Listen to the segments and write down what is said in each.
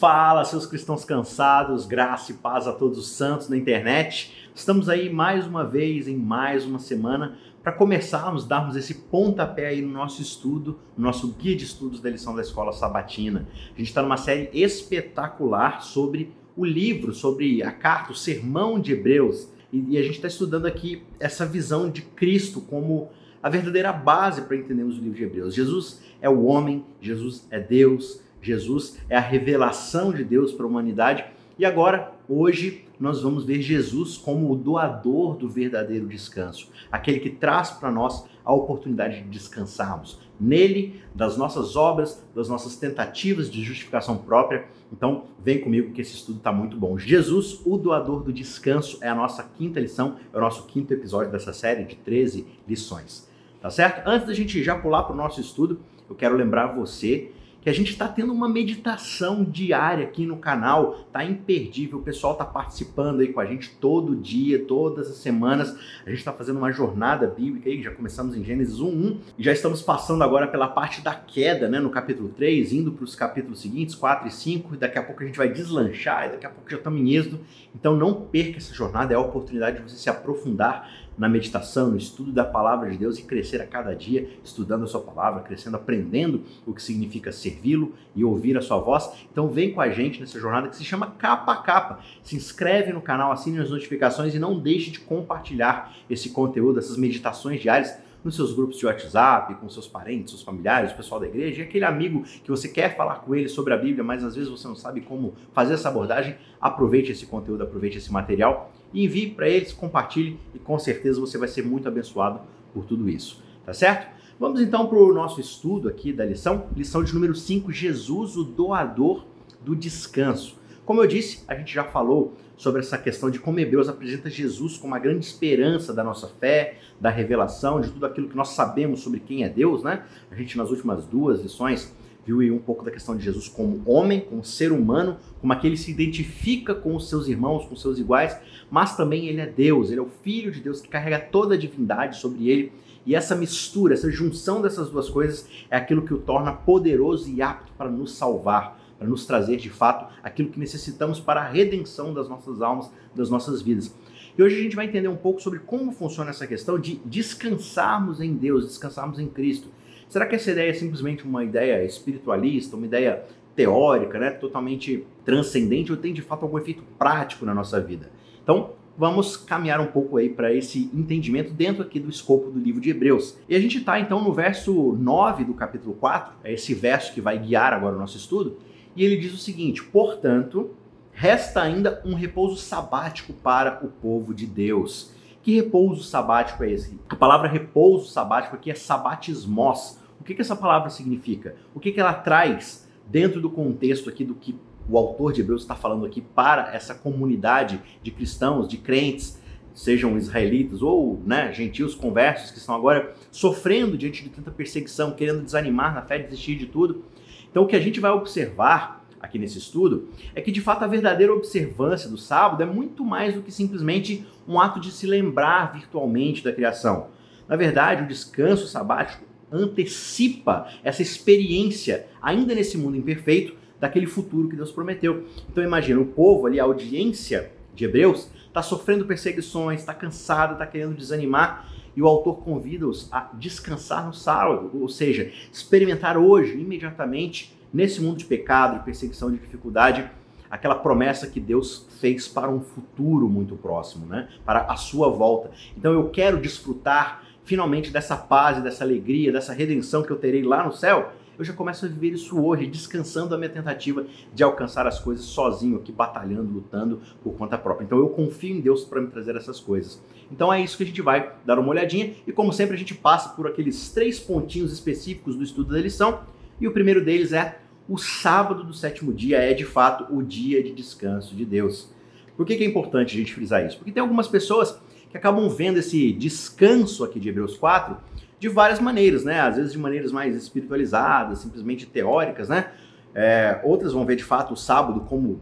Fala, seus cristãos cansados, graça e paz a todos os santos na internet. Estamos aí mais uma vez, em mais uma semana, para começarmos, darmos esse pontapé aí no nosso estudo, no nosso guia de estudos da lição da escola sabatina. A gente está numa série espetacular sobre o livro, sobre a carta, o sermão de Hebreus. E, a gente está estudando aqui essa visão de Cristo como a verdadeira base para entendermos o livro de Hebreus. Jesus é o homem, Jesus é Deus, Jesus é a revelação de Deus para a humanidade. E agora, hoje, nós vamos ver Jesus como o doador do verdadeiro descanso, aquele que traz para nós a oportunidade de descansarmos nele, das nossas obras, das nossas tentativas de justificação própria. Então, vem comigo que esse estudo está muito bom. Jesus, o doador do descanso, é a nossa quinta lição, é o nosso quinto episódio dessa série de 13 lições. Tá certo? Antes da gente já pular para o nosso estudo, eu quero lembrar você que a gente está tendo uma meditação diária aqui no canal, tá imperdível, o pessoal tá participando aí com a gente todo dia, todas as semanas. A gente está fazendo uma jornada bíblica aí, já começamos em Gênesis 1:1 e já estamos passando agora pela parte da queda, né, no capítulo 3, indo para os capítulos seguintes, 4 e 5, e daqui a pouco a gente vai deslanchar, e daqui a pouco já estamos em Êxodo. Então não perca essa jornada, é a oportunidade de você se aprofundar na meditação, no estudo da palavra de Deus e crescer a cada dia estudando a sua palavra, crescendo, aprendendo o que significa servi-lo e ouvir a sua voz. Então vem com a gente nessa jornada que se chama Capa a Capa. Se inscreve no canal, assine as notificações e não deixe de compartilhar esse conteúdo, essas meditações diárias nos seus grupos de WhatsApp, com seus parentes, seus familiares, o pessoal da igreja, e aquele amigo que você quer falar com ele sobre a Bíblia, mas às vezes você não sabe como fazer essa abordagem, aproveite esse conteúdo, aproveite esse material envie para eles, compartilhe e com certeza você vai ser muito abençoado por tudo isso, tá certo? Vamos então para o nosso estudo aqui da lição, lição de número 5, Jesus, o doador do descanso. Como eu disse, a gente já falou sobre essa questão de como Hebreus apresenta Jesus como a grande esperança da nossa fé, da revelação, de tudo aquilo que nós sabemos sobre quem é Deus, né? A gente nas últimas duas lições viu aí um pouco da questão de Jesus como homem, como ser humano, como aquele que se identifica com os seus irmãos, com os seus iguais, mas também ele é Deus, ele é o Filho de Deus que carrega toda a divindade sobre ele. E essa mistura, essa junção dessas duas coisas é aquilo que o torna poderoso e apto para nos salvar, para nos trazer de fato aquilo que necessitamos para a redenção das nossas almas, das nossas vidas. E hoje a gente vai entender um pouco sobre como funciona essa questão de descansarmos em Deus, descansarmos em Cristo. Será que essa ideia é simplesmente uma ideia espiritualista, uma ideia teórica, né, totalmente transcendente, ou tem de fato algum efeito prático na nossa vida? Então, vamos caminhar um pouco aí para esse entendimento dentro aqui do escopo do livro de Hebreus. E a gente está então no verso 9 do capítulo 4, é esse verso que vai guiar agora o nosso estudo, e ele diz o seguinte: "Portanto, resta ainda um repouso sabático para o povo de Deus." Que repouso sabático é esse? A palavra repouso sabático aqui é sabatismos, o que, que essa palavra significa? O que, que ela traz dentro do contexto aqui do que o autor de Hebreus está falando aqui para essa comunidade de cristãos, de crentes, sejam israelitas ou né, gentios conversos que estão agora sofrendo diante de tanta perseguição, querendo desanimar na fé, desistir de tudo. Então, o que a gente vai observar aqui nesse estudo é que de fato a verdadeira observância do sábado é muito mais do que simplesmente um ato de se lembrar virtualmente da criação. Na verdade, o descanso sabático antecipa essa experiência, ainda nesse mundo imperfeito, daquele futuro que Deus prometeu. Então imagina, o povo ali, a audiência de Hebreus, está sofrendo perseguições, está cansado, está querendo desanimar, e o autor convida-os a descansar no sábado, ou seja, experimentar hoje, imediatamente, nesse mundo de pecado, de perseguição, de dificuldade, aquela promessa que Deus fez para um futuro muito próximo, né? para a sua volta. Então eu quero desfrutar finalmente dessa paz dessa alegria, dessa redenção que eu terei lá no céu, eu já começo a viver isso hoje, descansando a minha tentativa de alcançar as coisas sozinho aqui, batalhando, lutando por conta própria. Então eu confio em Deus para me trazer essas coisas. Então é isso que a gente vai dar uma olhadinha e como sempre a gente passa por aqueles três pontinhos específicos do estudo da lição e o primeiro deles é o sábado do sétimo dia é de fato o dia de descanso de Deus. Por que, que é importante a gente frisar isso? Porque tem algumas pessoas que acabam vendo esse descanso aqui de Hebreus 4 de várias maneiras, né? Às vezes de maneiras mais espiritualizadas, simplesmente teóricas, né? É, outras vão ver de fato o sábado como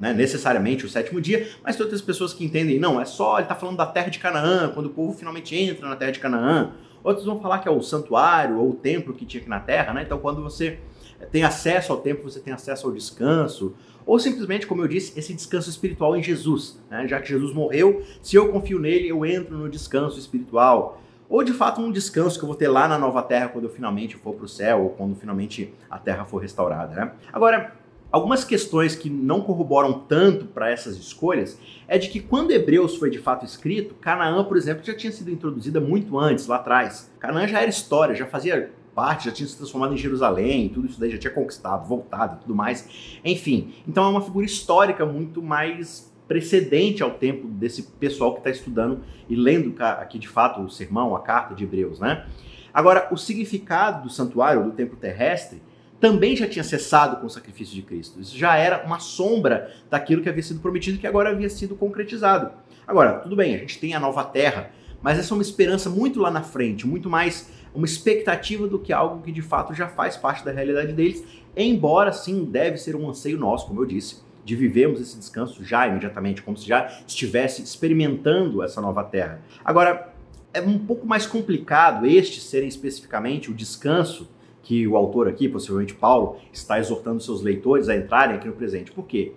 né, necessariamente o sétimo dia, mas tem outras pessoas que entendem, não, é só, ele está falando da terra de Canaã, quando o povo finalmente entra na terra de Canaã. Outros vão falar que é o santuário ou o templo que tinha aqui na terra, né? Então quando você tem acesso ao tempo, você tem acesso ao descanso, ou simplesmente, como eu disse, esse descanso espiritual em Jesus. Né? Já que Jesus morreu, se eu confio nele, eu entro no descanso espiritual. Ou de fato um descanso que eu vou ter lá na nova terra quando eu finalmente for para o céu, ou quando finalmente a terra for restaurada. Né? Agora, Algumas questões que não corroboram tanto para essas escolhas é de que quando Hebreus foi de fato escrito, Canaã, por exemplo, já tinha sido introduzida muito antes, lá atrás. Canaã já era história, já fazia parte, já tinha se transformado em Jerusalém, tudo isso daí já tinha conquistado, voltado e tudo mais. Enfim, então é uma figura histórica muito mais precedente ao tempo desse pessoal que está estudando e lendo aqui de fato o sermão, a carta de Hebreus, né? Agora, o significado do santuário, do templo terrestre, também já tinha cessado com o sacrifício de Cristo. Isso já era uma sombra daquilo que havia sido prometido que agora havia sido concretizado. Agora, tudo bem, a gente tem a nova terra, mas essa é uma esperança muito lá na frente, muito mais uma expectativa do que algo que de fato já faz parte da realidade deles, embora sim deve ser um anseio nosso, como eu disse, de vivermos esse descanso já imediatamente, como se já estivesse experimentando essa nova terra. Agora, é um pouco mais complicado este serem especificamente o descanso que o autor aqui, possivelmente Paulo, está exortando seus leitores a entrarem aqui no presente. Por quê?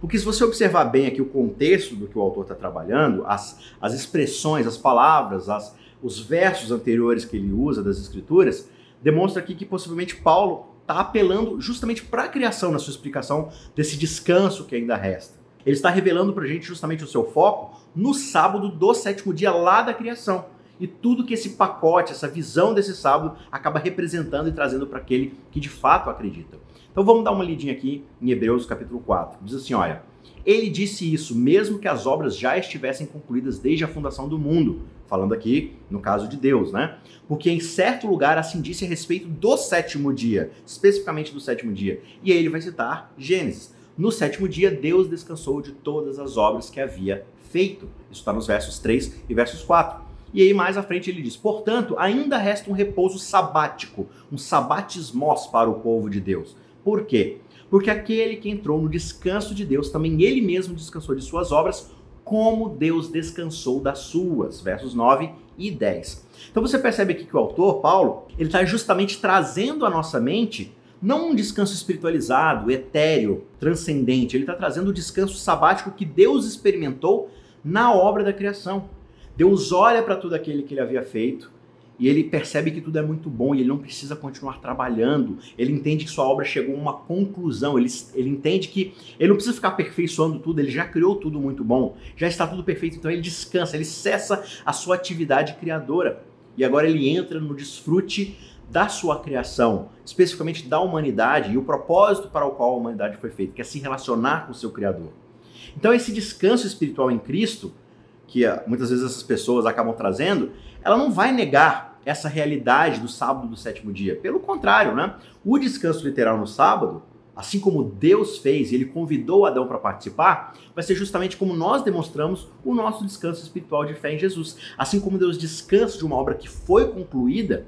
Porque se você observar bem aqui o contexto do que o autor está trabalhando, as, as expressões, as palavras, as, os versos anteriores que ele usa das escrituras, demonstra aqui que possivelmente Paulo está apelando justamente para a criação na sua explicação desse descanso que ainda resta. Ele está revelando para a gente justamente o seu foco no sábado do sétimo dia lá da criação e tudo que esse pacote, essa visão desse sábado acaba representando e trazendo para aquele que de fato acredita. Então vamos dar uma lidinha aqui em Hebreus capítulo 4. Diz assim, olha, ele disse isso mesmo que as obras já estivessem concluídas desde a fundação do mundo, falando aqui no caso de Deus, né? Porque em certo lugar assim disse a respeito do sétimo dia, especificamente do sétimo dia. E aí ele vai citar Gênesis. No sétimo dia, Deus descansou de todas as obras que havia feito. Isso está nos versos 3 e versos 4. E aí mais à frente ele diz: "Portanto, ainda resta um repouso sabático, um sabatismos para o povo de Deus". Por quê? Porque aquele que entrou no descanso de Deus, também ele mesmo descansou de suas obras, como Deus descansou das suas. Versos 9 e 10. Então você percebe aqui que o autor, Paulo, ele está justamente trazendo à nossa mente não um descanso espiritualizado, etéreo, transcendente, ele está trazendo o descanso sabático que Deus experimentou na obra da criação. Deus olha para tudo aquilo que ele havia feito e ele percebe que tudo é muito bom e ele não precisa continuar trabalhando. Ele entende que sua obra chegou a uma conclusão. Ele, ele entende que ele não precisa ficar aperfeiçoando tudo, ele já criou tudo muito bom, já está tudo perfeito. Então ele descansa, ele cessa a sua atividade criadora e agora ele entra no desfrute da sua criação, especificamente da humanidade e o propósito para o qual a humanidade foi feita, que é se relacionar com o seu Criador. Então, esse descanso espiritual em Cristo que ah, muitas vezes essas pessoas acabam trazendo, ela não vai negar essa realidade do sábado do sétimo dia. Pelo contrário, né? O descanso literal no sábado, assim como Deus fez ele convidou Adão para participar, vai ser justamente como nós demonstramos o nosso descanso espiritual de fé em Jesus. Assim como Deus descansa de uma obra que foi concluída,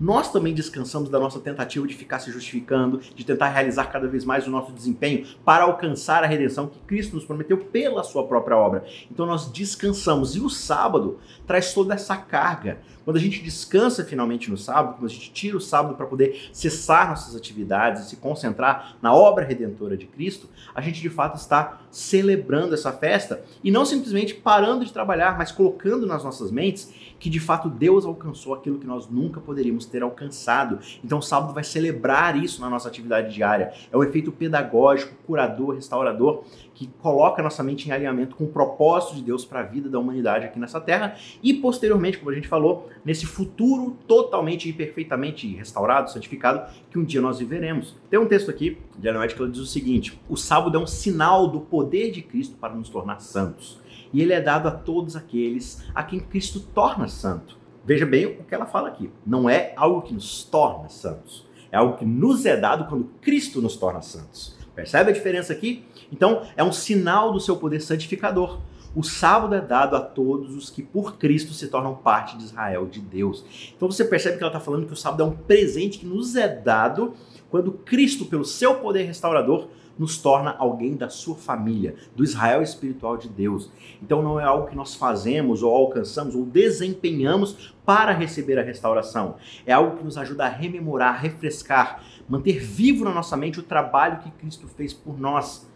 nós também descansamos da nossa tentativa de ficar se justificando, de tentar realizar cada vez mais o nosso desempenho para alcançar a redenção que Cristo nos prometeu pela sua própria obra. Então nós descansamos. E o sábado traz toda essa carga. Quando a gente descansa finalmente no sábado, quando a gente tira o sábado para poder cessar nossas atividades e se concentrar na obra redentora de Cristo, a gente de fato está celebrando essa festa e não simplesmente parando de trabalhar, mas colocando nas nossas mentes que de fato Deus alcançou aquilo que nós nunca poderíamos ter alcançado. Então o sábado vai celebrar isso na nossa atividade diária. É um efeito pedagógico, curador, restaurador que coloca nossa mente em alinhamento com o propósito de Deus para a vida da humanidade aqui nessa terra e posteriormente, como a gente falou, nesse futuro totalmente e perfeitamente restaurado, santificado que um dia nós viveremos. Tem um texto aqui ela diz o seguinte: o sábado é um sinal do poder de Cristo para nos tornar santos e ele é dado a todos aqueles a quem Cristo torna santo. Veja bem o que ela fala aqui. Não é algo que nos torna santos. É algo que nos é dado quando Cristo nos torna santos. Percebe a diferença aqui? Então, é um sinal do seu poder santificador. O sábado é dado a todos os que por Cristo se tornam parte de Israel, de Deus. Então você percebe que ela está falando que o sábado é um presente que nos é dado quando Cristo, pelo seu poder restaurador, nos torna alguém da sua família, do Israel espiritual de Deus. Então não é algo que nós fazemos ou alcançamos ou desempenhamos para receber a restauração. É algo que nos ajuda a rememorar, refrescar, manter vivo na nossa mente o trabalho que Cristo fez por nós.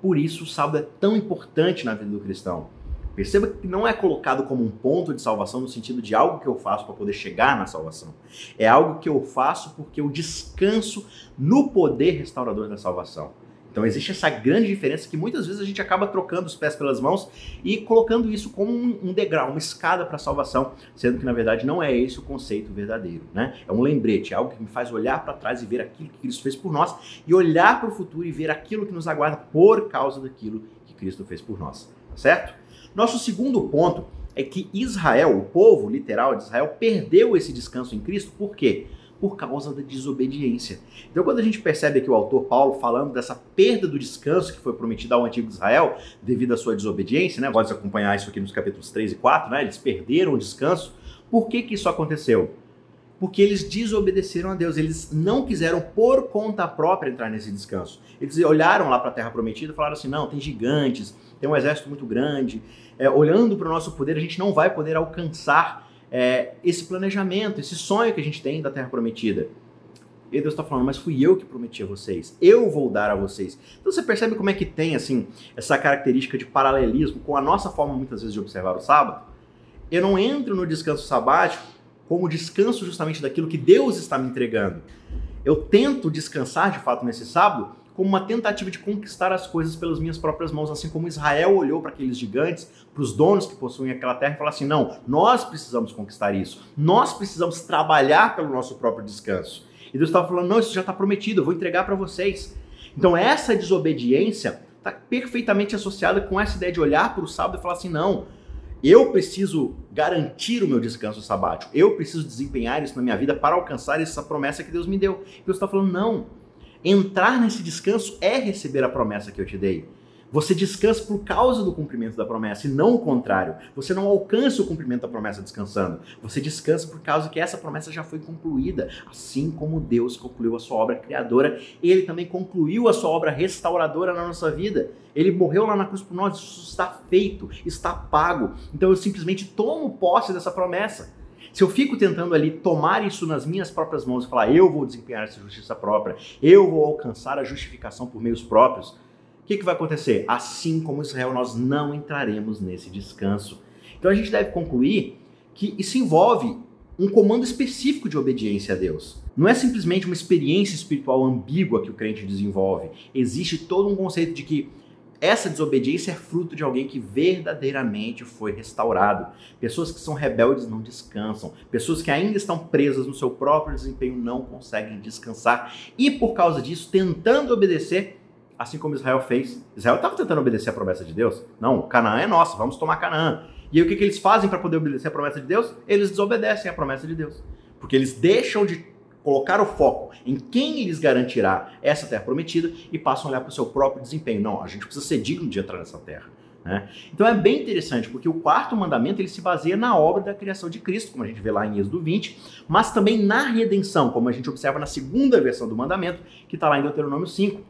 Por isso o sábado é tão importante na vida do cristão. Perceba que não é colocado como um ponto de salvação no sentido de algo que eu faço para poder chegar na salvação. É algo que eu faço porque eu descanso no poder restaurador da salvação. Então existe essa grande diferença que muitas vezes a gente acaba trocando os pés pelas mãos e colocando isso como um, degrau, uma escada para a salvação, sendo que na verdade não é esse o conceito verdadeiro, né? É um lembrete, é algo que me faz olhar para trás e ver aquilo que Cristo fez por nós e olhar para o futuro e ver aquilo que nos aguarda por causa daquilo que Cristo fez por nós, tá certo? Nosso segundo ponto é que Israel, o povo literal de Israel, perdeu esse descanso em Cristo, por quê? Por causa da desobediência. Então, quando a gente percebe aqui o autor Paulo falando dessa perda do descanso que foi prometida ao antigo Israel devido à sua desobediência, né? Pode acompanhar isso aqui nos capítulos 3 e 4, né? Eles perderam o descanso. Por que que isso aconteceu? Porque eles desobedeceram a Deus, eles não quiseram por conta própria entrar nesse descanso. Eles olharam lá para a terra prometida e falaram assim: não, tem gigantes, tem um exército muito grande. É, olhando para o nosso poder, a gente não vai poder alcançar é, esse planejamento, esse sonho que a gente tem da Terra Prometida. E Deus está falando, mas fui eu que prometi a vocês, eu vou dar a vocês. Então você percebe como é que tem assim essa característica de paralelismo com a nossa forma muitas vezes de observar o sábado? Eu não entro no descanso sabático como descanso justamente daquilo que Deus está me entregando. Eu tento descansar de fato nesse sábado como uma tentativa de conquistar as coisas pelas minhas próprias mãos, assim como Israel olhou para aqueles gigantes, para os donos que possuem aquela terra e falou assim: não, nós precisamos conquistar isso, nós precisamos trabalhar pelo nosso próprio descanso. E Deus estava falando: não, isso já está prometido, eu vou entregar para vocês. Então, essa desobediência está perfeitamente associada com essa ideia de olhar para o sábado e falar assim: não, eu preciso garantir o meu descanso sabático, eu preciso desempenhar isso na minha vida para alcançar essa promessa que Deus me deu. E Deus está falando: não Entrar nesse descanso é receber a promessa que eu te dei. Você descansa por causa do cumprimento da promessa e não o contrário. Você não alcança o cumprimento da promessa descansando. Você descansa por causa que essa promessa já foi concluída. Assim como Deus concluiu a sua obra criadora, ele também concluiu a sua obra restauradora na nossa vida. Ele morreu lá na cruz por nós. Isso está feito, está pago. Então eu simplesmente tomo posse dessa promessa. Se eu fico tentando ali tomar isso nas minhas próprias mãos e falar, eu vou desempenhar essa justiça própria, eu vou alcançar a justificação por meios próprios, o que, que vai acontecer? Assim como Israel, nós não entraremos nesse descanso. Então a gente deve concluir que isso envolve um comando específico de obediência a Deus. Não é simplesmente uma experiência espiritual ambígua que o crente desenvolve. Existe todo um conceito de que essa desobediência é fruto de alguém que verdadeiramente foi restaurado. Pessoas que são rebeldes não descansam. Pessoas que ainda estão presas no seu próprio desempenho não conseguem descansar. E por causa disso, tentando obedecer, assim como Israel fez. Israel estava tentando obedecer a promessa de Deus. Não, Canaã é nossa, vamos tomar Canaã. E aí o que, que eles fazem para poder obedecer a promessa de Deus? Eles desobedecem a promessa de Deus. Porque eles deixam de colocar o foco em quem lhes garantirá essa terra prometida e passam a olhar para o seu próprio desempenho. Não, a gente precisa ser digno de entrar nessa terra. Né? Então é bem interessante, porque o quarto mandamento ele se baseia na obra da criação de Cristo, como a gente vê lá em Êxodo 20, mas também na redenção, como a gente observa na segunda versão do mandamento, que está lá em Deuteronômio 5.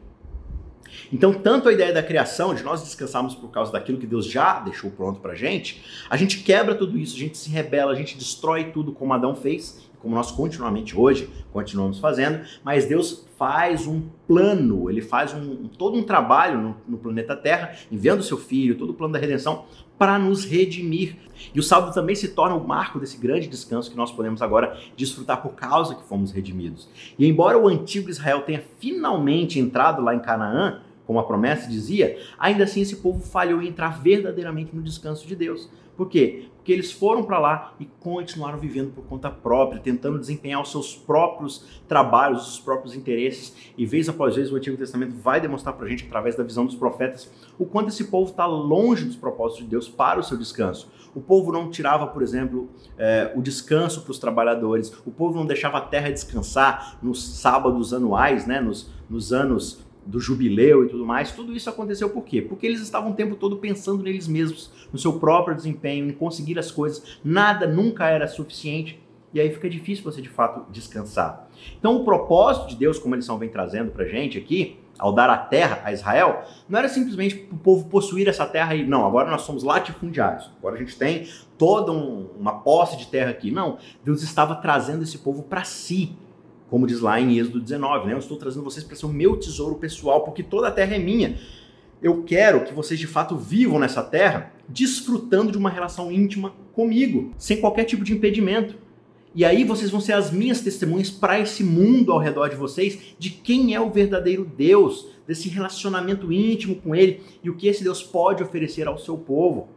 Então, tanto a ideia da criação, de nós descansarmos por causa daquilo que Deus já deixou pronto para a gente, a gente quebra tudo isso, a gente se rebela, a gente destrói tudo como Adão fez, como nós continuamente hoje continuamos fazendo, mas Deus faz um plano, ele faz um, todo um trabalho no, no planeta Terra, enviando o seu filho, todo o plano da redenção para nos redimir. E o sábado também se torna o marco desse grande descanso que nós podemos agora desfrutar por causa que fomos redimidos. E embora o antigo Israel tenha finalmente entrado lá em Canaã, como a promessa dizia, ainda assim esse povo falhou em entrar verdadeiramente no descanso de Deus. Por quê? Porque eles foram para lá e continuaram vivendo por conta própria, tentando desempenhar os seus próprios trabalhos, os próprios interesses. E vez após vez o Antigo Testamento vai demonstrar para a gente, através da visão dos profetas, o quanto esse povo está longe dos propósitos de Deus para o seu descanso. O povo não tirava, por exemplo, eh, o descanso para os trabalhadores. O povo não deixava a terra descansar nos sábados anuais, né, nos, nos anos do jubileu e tudo mais, tudo isso aconteceu por quê? Porque eles estavam o tempo todo pensando neles mesmos, no seu próprio desempenho, em conseguir as coisas. Nada nunca era suficiente. E aí fica difícil você de fato descansar. Então o propósito de Deus, como eles estão vem trazendo pra gente aqui, ao dar a terra a Israel, não era simplesmente o povo possuir essa terra e não, agora nós somos latifundiários, agora a gente tem toda um, uma posse de terra aqui. Não, Deus estava trazendo esse povo para si, como diz lá em Êxodo 19, né? Eu estou trazendo vocês para ser o meu tesouro pessoal, porque toda a terra é minha. Eu quero que vocês de fato vivam nessa terra, desfrutando de uma relação íntima comigo, sem qualquer tipo de impedimento. E aí vocês vão ser as minhas testemunhas para esse mundo ao redor de vocês de quem é o verdadeiro Deus, desse relacionamento íntimo com Ele e o que esse Deus pode oferecer ao seu povo.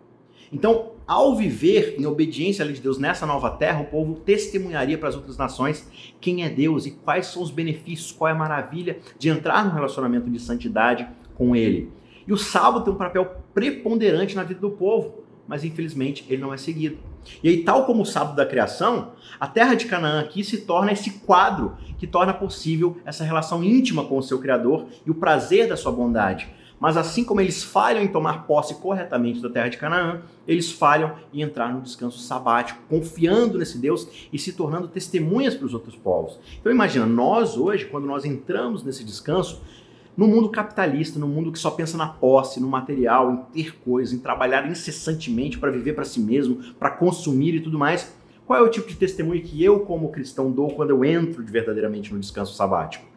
Então, ao viver em obediência à lei de Deus nessa nova terra, o povo testemunharia para as outras nações quem é Deus e quais são os benefícios, qual é a maravilha de entrar num relacionamento de santidade com Ele. E o sábado tem um papel preponderante na vida do povo mas infelizmente ele não é seguido. E aí, tal como o sábado da criação, a terra de Canaã aqui se torna esse quadro que torna possível essa relação íntima com o seu Criador e o prazer da sua bondade. Mas assim como eles falham em tomar posse corretamente da terra de Canaã, eles falham em entrar no descanso sabático, confiando nesse Deus e se tornando testemunhas para os outros povos. Então imagina, nós hoje, quando nós entramos nesse descanso, no mundo capitalista, no mundo que só pensa na posse, no material, em ter coisas, em trabalhar incessantemente para viver para si mesmo, para consumir e tudo mais, qual é o tipo de testemunho que eu, como cristão, dou quando eu entro de verdadeiramente no descanso sabático?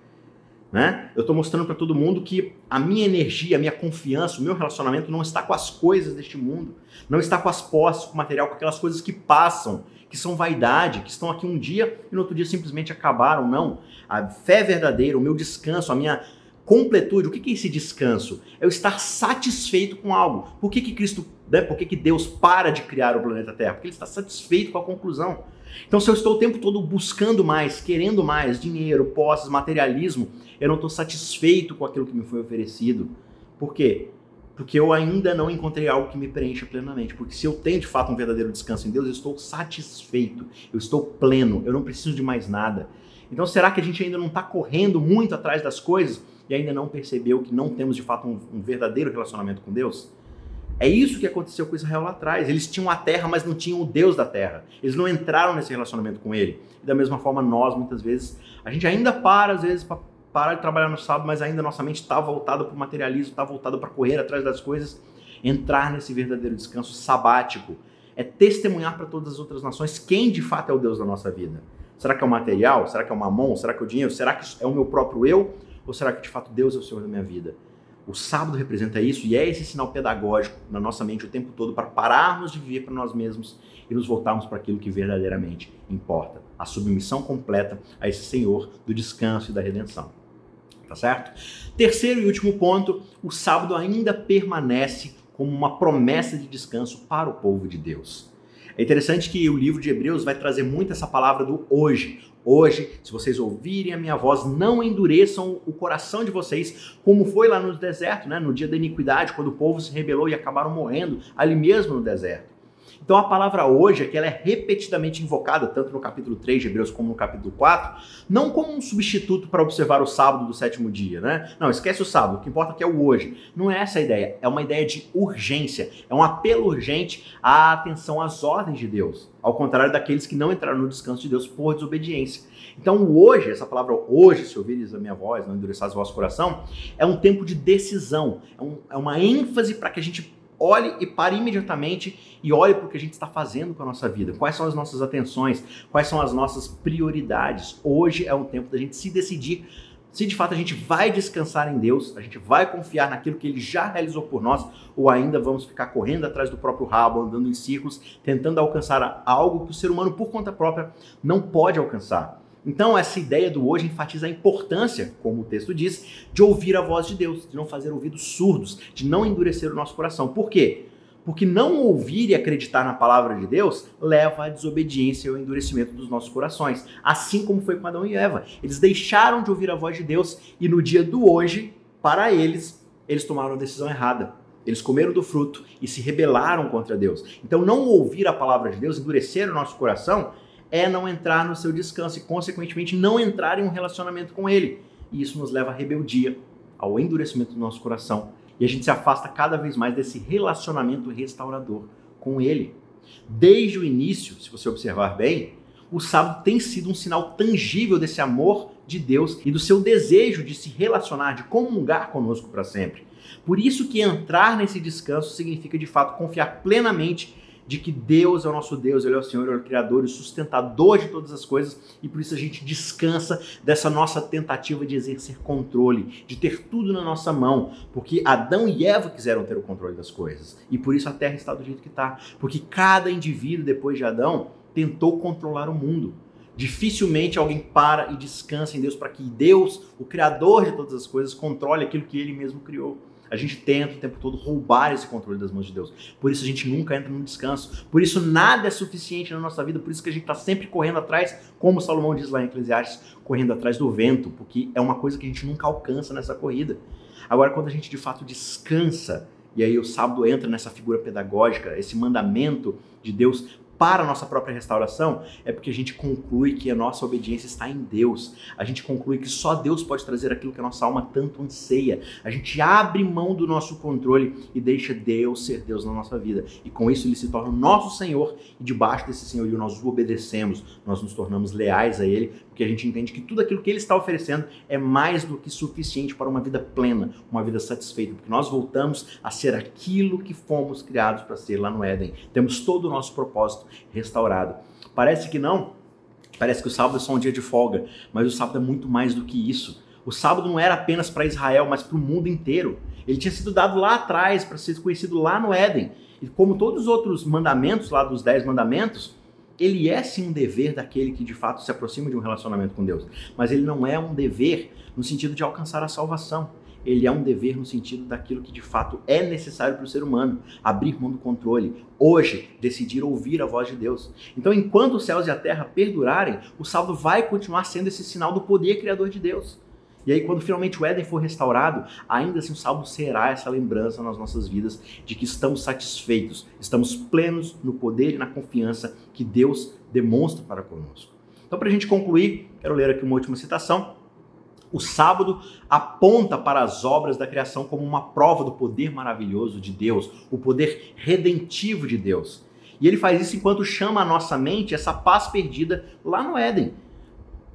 Né? Eu estou mostrando para todo mundo que a minha energia, a minha confiança, o meu relacionamento não está com as coisas deste mundo, não está com as posses, com o material, com aquelas coisas que passam, que são vaidade, que estão aqui um dia e no outro dia simplesmente acabaram. Não. A fé verdadeira, o meu descanso, a minha completude, o que é esse descanso? É eu estar satisfeito com algo. Por que, que Cristo, né, por que, que Deus para de criar o planeta Terra? Porque ele está satisfeito com a conclusão. Então, se eu estou o tempo todo buscando mais, querendo mais, dinheiro, posses, materialismo, eu não estou satisfeito com aquilo que me foi oferecido. Por quê? Porque eu ainda não encontrei algo que me preencha plenamente. Porque se eu tenho de fato um verdadeiro descanso em Deus, eu estou satisfeito, eu estou pleno, eu não preciso de mais nada. Então, será que a gente ainda não está correndo muito atrás das coisas? E ainda não percebeu que não temos de fato um, um verdadeiro relacionamento com Deus? É isso que aconteceu com Israel lá atrás. Eles tinham a terra, mas não tinham o Deus da terra. Eles não entraram nesse relacionamento com Ele. E da mesma forma, nós, muitas vezes, a gente ainda para, às vezes, para parar de trabalhar no sábado, mas ainda nossa mente está voltada para o materialismo, está voltada para correr atrás das coisas. Entrar nesse verdadeiro descanso sabático é testemunhar para todas as outras nações quem de fato é o Deus da nossa vida. Será que é o material? Será que é o mamon? Será que é o dinheiro? Será que é o meu próprio eu? Ou será que de fato Deus é o Senhor da minha vida? O sábado representa isso e é esse sinal pedagógico na nossa mente o tempo todo para pararmos de viver para nós mesmos e nos voltarmos para aquilo que verdadeiramente importa. A submissão completa a esse Senhor do descanso e da redenção. Tá certo? Terceiro e último ponto: o sábado ainda permanece como uma promessa de descanso para o povo de Deus. É interessante que o livro de Hebreus vai trazer muito essa palavra do hoje. Hoje, se vocês ouvirem a minha voz, não endureçam o coração de vocês, como foi lá no deserto, né? no dia da iniquidade, quando o povo se rebelou e acabaram morrendo ali mesmo no deserto. Então a palavra hoje que ela é repetidamente invocada, tanto no capítulo 3 de Hebreus como no capítulo 4, não como um substituto para observar o sábado do sétimo dia, né? Não, esquece o sábado, o que importa é que é o hoje. Não é essa a ideia, é uma ideia de urgência, é um apelo urgente à atenção às ordens de Deus, ao contrário daqueles que não entraram no descanso de Deus por desobediência. Então, hoje, essa palavra hoje, se ouvires a minha voz, não endureças o vosso coração, é um tempo de decisão, é, um, é uma ênfase para que a gente olhe e pare imediatamente e olhe para o que a gente está fazendo com a nossa vida. Quais são as nossas atenções, quais são as nossas prioridades. Hoje é um tempo da gente se decidir se de fato a gente vai descansar em Deus, a gente vai confiar naquilo que Ele já realizou por nós, ou ainda vamos ficar correndo atrás do próprio rabo, andando em círculos, tentando alcançar algo que o ser humano, por conta própria, não pode alcançar. Então, essa ideia do hoje enfatiza a importância, como o texto diz, de ouvir a voz de Deus, de não fazer ouvidos surdos, de não endurecer o nosso coração. Por quê? Porque não ouvir e acreditar na palavra de Deus leva à desobediência e ao endurecimento dos nossos corações. Assim como foi com Adão e Eva. Eles deixaram de ouvir a voz de Deus e no dia do hoje, para eles, eles tomaram a decisão errada. Eles comeram do fruto e se rebelaram contra Deus. Então, não ouvir a palavra de Deus, endurecer o nosso coração, é não entrar no seu descanso e, consequentemente, não entrar em um relacionamento com Ele. E isso nos leva à rebeldia, ao endurecimento do nosso coração e a gente se afasta cada vez mais desse relacionamento restaurador com Ele. Desde o início, se você observar bem, o sábado tem sido um sinal tangível desse amor de Deus e do seu desejo de se relacionar, de comungar conosco para sempre. Por isso que entrar nesse descanso significa de fato confiar plenamente de que Deus é o nosso Deus, Ele é o Senhor, Ele é o Criador e sustentador de todas as coisas, e por isso a gente descansa dessa nossa tentativa de exercer controle, de ter tudo na nossa mão, porque Adão e Eva quiseram ter o controle das coisas, e por isso a terra está do jeito que está, porque cada indivíduo depois de Adão tentou controlar o mundo. Dificilmente alguém para e descansa em Deus para que Deus, o Criador de todas as coisas, controle aquilo que Ele mesmo criou. A gente tenta o tempo todo roubar esse controle das mãos de Deus. Por isso a gente nunca entra no descanso. Por isso nada é suficiente na nossa vida. Por isso que a gente está sempre correndo atrás, como Salomão diz lá em Eclesiastes, correndo atrás do vento, porque é uma coisa que a gente nunca alcança nessa corrida. Agora, quando a gente de fato descansa, e aí o sábado entra nessa figura pedagógica, esse mandamento de Deus para a nossa própria restauração, é porque a gente conclui que a nossa obediência está em Deus. A gente conclui que só Deus pode trazer aquilo que a nossa alma tanto anseia. A gente abre mão do nosso controle e deixa Deus ser Deus na nossa vida. E com isso ele se torna o nosso Senhor e debaixo desse senhorio nós o obedecemos, nós nos tornamos leais a ele, porque a gente entende que tudo aquilo que ele está oferecendo é mais do que suficiente para uma vida plena, uma vida satisfeita, porque nós voltamos a ser aquilo que fomos criados para ser lá no Éden. Temos todo o nosso propósito restaurado. Parece que não, parece que o sábado é só um dia de folga, mas o sábado é muito mais do que isso. O sábado não era apenas para Israel, mas para o mundo inteiro. Ele tinha sido dado lá atrás para ser conhecido lá no Éden. E como todos os outros mandamentos lá dos dez mandamentos, ele é sim um dever daquele que de fato se aproxima de um relacionamento com Deus. Mas ele não é um dever no sentido de alcançar a salvação ele é um dever no sentido daquilo que de fato é necessário para o ser humano, abrir mão do controle. Hoje, decidir ouvir a voz de Deus. Então, enquanto os céus e a terra perdurarem, o sábado vai continuar sendo esse sinal do poder criador de Deus. E aí, quando finalmente o Éden for restaurado, ainda assim o sábado será essa lembrança nas nossas vidas de que estamos satisfeitos, estamos plenos no poder e na confiança que Deus demonstra para conosco. Então, para a gente concluir, quero ler aqui uma última citação o sábado aponta para as obras da criação como uma prova do poder maravilhoso de Deus, o poder redentivo de Deus. E ele faz isso enquanto chama a nossa mente essa paz perdida lá no Éden.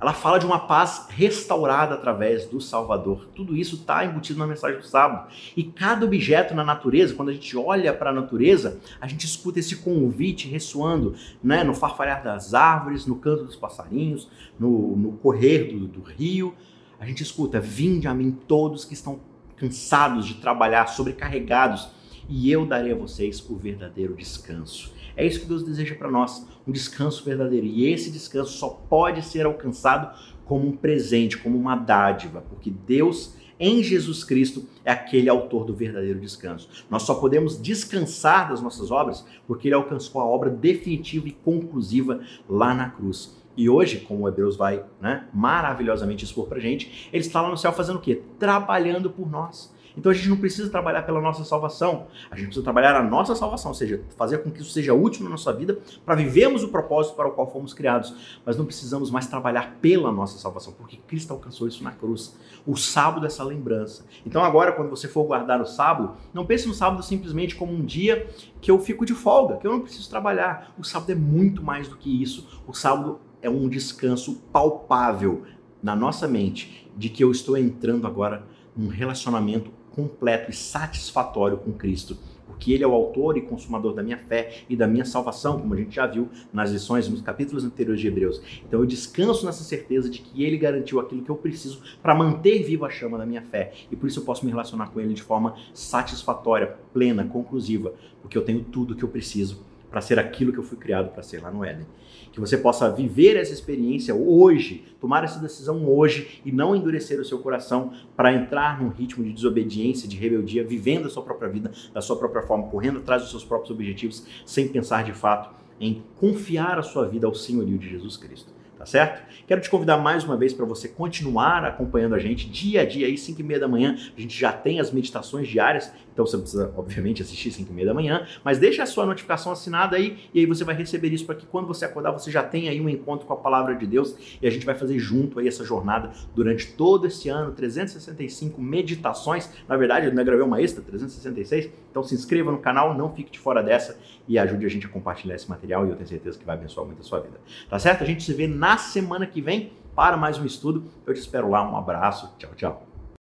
Ela fala de uma paz restaurada através do Salvador. Tudo isso está embutido na mensagem do sábado. E cada objeto na natureza, quando a gente olha para a natureza, a gente escuta esse convite ressoando né? no farfalhar das árvores, no canto dos passarinhos, no, no correr do, do rio a gente escuta: Vinde a mim todos que estão cansados de trabalhar, sobrecarregados, e eu darei a vocês o verdadeiro descanso. É isso que Deus deseja para nós, um descanso verdadeiro. E esse descanso só pode ser alcançado como um presente, como uma dádiva, porque Deus em Jesus Cristo é aquele autor do verdadeiro descanso. Nós só podemos descansar das nossas obras porque ele alcançou a obra definitiva e conclusiva lá na cruz. E hoje, como o Hebreus vai né, maravilhosamente expor pra gente, ele está lá no céu fazendo o quê? Trabalhando por nós. Então a gente não precisa trabalhar pela nossa salvação, a gente precisa trabalhar a nossa salvação, ou seja, fazer com que isso seja útil na nossa vida para vivermos o propósito para o qual fomos criados. Mas não precisamos mais trabalhar pela nossa salvação, porque Cristo alcançou isso na cruz. O sábado é essa lembrança. Então agora, quando você for guardar o sábado, não pense no sábado simplesmente como um dia que eu fico de folga, que eu não preciso trabalhar. O sábado é muito mais do que isso. O sábado é um descanso palpável na nossa mente de que eu estou entrando agora num relacionamento completo e satisfatório com Cristo, porque Ele é o autor e consumador da minha fé e da minha salvação, como a gente já viu nas lições, nos capítulos anteriores de Hebreus. Então eu descanso nessa certeza de que Ele garantiu aquilo que eu preciso para manter viva a chama da minha fé, e por isso eu posso me relacionar com Ele de forma satisfatória, plena, conclusiva, porque eu tenho tudo que eu preciso para ser aquilo que eu fui criado para ser lá no Éden que você possa viver essa experiência hoje, tomar essa decisão hoje e não endurecer o seu coração para entrar num ritmo de desobediência, de rebeldia, vivendo a sua própria vida da sua própria forma, correndo atrás dos seus próprios objetivos, sem pensar de fato em confiar a sua vida ao senhorio de Jesus Cristo tá certo? Quero te convidar mais uma vez para você continuar acompanhando a gente dia a dia, aí 5 e meia da manhã, a gente já tem as meditações diárias Então você precisa, obviamente, assistir 5 e meia da manhã, mas deixa a sua notificação assinada aí e aí você vai receber isso para que quando você acordar você já tenha aí um encontro com a palavra de Deus e a gente vai fazer junto aí essa jornada durante todo esse ano, 365 meditações. Na verdade, eu ainda gravei uma extra, 366. Então se inscreva no canal, não fique de fora dessa e ajude a gente a compartilhar esse material e eu tenho certeza que vai abençoar muito a sua vida. Tá certo? A gente se vê na semana que vem para mais um estudo. Eu te espero lá. Um abraço. Tchau, tchau.